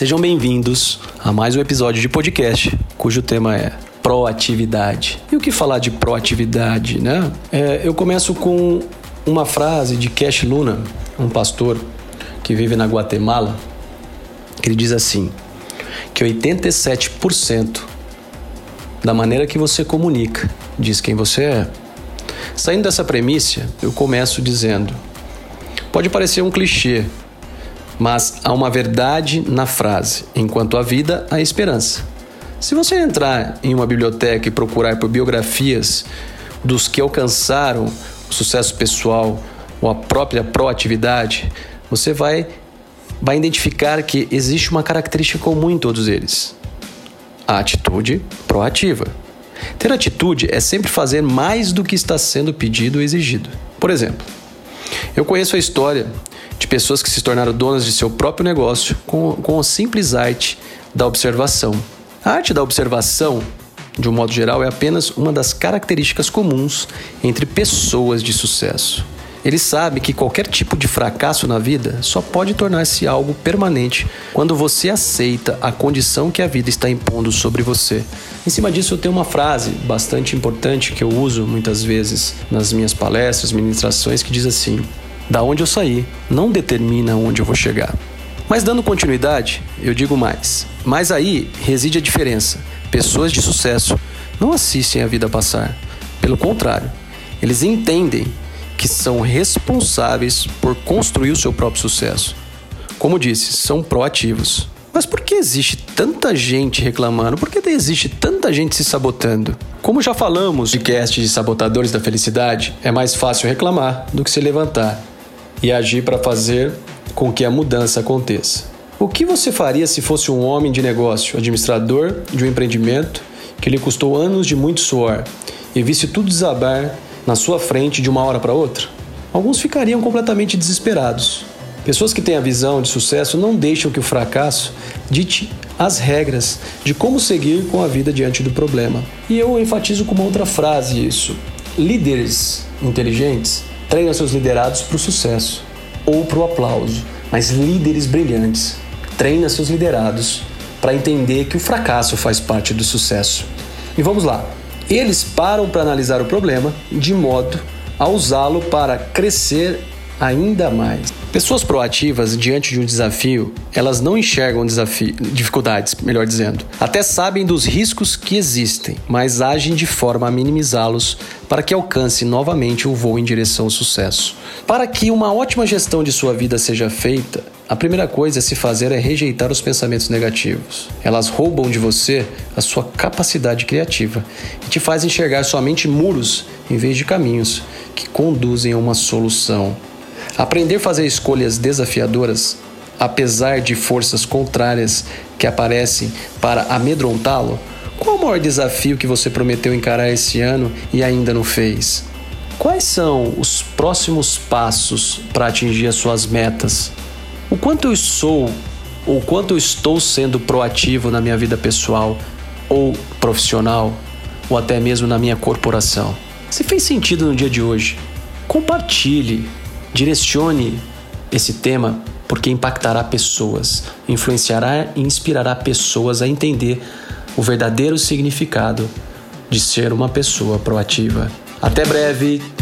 Sejam bem-vindos a mais um episódio de podcast cujo tema é proatividade. E o que falar de proatividade, né? É, eu começo com uma frase de Cash Luna, um pastor que vive na Guatemala, que ele diz assim: que 87% da maneira que você comunica diz quem você é. Saindo dessa premissa, eu começo dizendo: pode parecer um clichê, mas há uma verdade na frase. Enquanto há vida, há esperança. Se você entrar em uma biblioteca e procurar por biografias dos que alcançaram o sucesso pessoal ou a própria proatividade, você vai, vai identificar que existe uma característica comum em todos eles: a atitude proativa. Ter atitude é sempre fazer mais do que está sendo pedido ou exigido. Por exemplo, eu conheço a história de pessoas que se tornaram donas de seu próprio negócio com, com a simples arte da observação. A arte da observação, de um modo geral, é apenas uma das características comuns entre pessoas de sucesso. Ele sabe que qualquer tipo de fracasso na vida só pode tornar-se algo permanente quando você aceita a condição que a vida está impondo sobre você. Em cima disso, eu tenho uma frase bastante importante que eu uso muitas vezes nas minhas palestras, ministrações, que diz assim: da onde eu saí não determina onde eu vou chegar. Mas dando continuidade, eu digo mais. Mas aí reside a diferença. Pessoas de sucesso não assistem a vida passar. Pelo contrário, eles entendem que são responsáveis por construir o seu próprio sucesso. Como disse, são proativos. Mas por que existe tanta gente reclamando? Por que existe tanta gente se sabotando? Como já falamos de cast de sabotadores da felicidade, é mais fácil reclamar do que se levantar e agir para fazer com que a mudança aconteça. O que você faria se fosse um homem de negócio, administrador de um empreendimento que lhe custou anos de muito suor e visse tudo desabar na sua frente de uma hora para outra? Alguns ficariam completamente desesperados. Pessoas que têm a visão de sucesso não deixam que o fracasso dite as regras de como seguir com a vida diante do problema. E eu enfatizo com uma outra frase isso. Líderes inteligentes treinam seus liderados para o sucesso ou para o aplauso, mas líderes brilhantes treinam seus liderados para entender que o fracasso faz parte do sucesso. E vamos lá. Eles param para analisar o problema de modo a usá-lo para crescer ainda mais. Pessoas proativas diante de um desafio, elas não enxergam dificuldades, melhor dizendo. Até sabem dos riscos que existem, mas agem de forma a minimizá-los para que alcance novamente o voo em direção ao sucesso. Para que uma ótima gestão de sua vida seja feita, a primeira coisa a se fazer é rejeitar os pensamentos negativos. Elas roubam de você a sua capacidade criativa e te fazem enxergar somente muros em vez de caminhos que conduzem a uma solução. Aprender a fazer escolhas desafiadoras, apesar de forças contrárias que aparecem para amedrontá-lo, qual o maior desafio que você prometeu encarar esse ano e ainda não fez? Quais são os próximos passos para atingir as suas metas? O quanto eu sou ou quanto eu estou sendo proativo na minha vida pessoal ou profissional ou até mesmo na minha corporação? Se fez sentido no dia de hoje, compartilhe Direcione esse tema porque impactará pessoas, influenciará e inspirará pessoas a entender o verdadeiro significado de ser uma pessoa proativa. Até breve!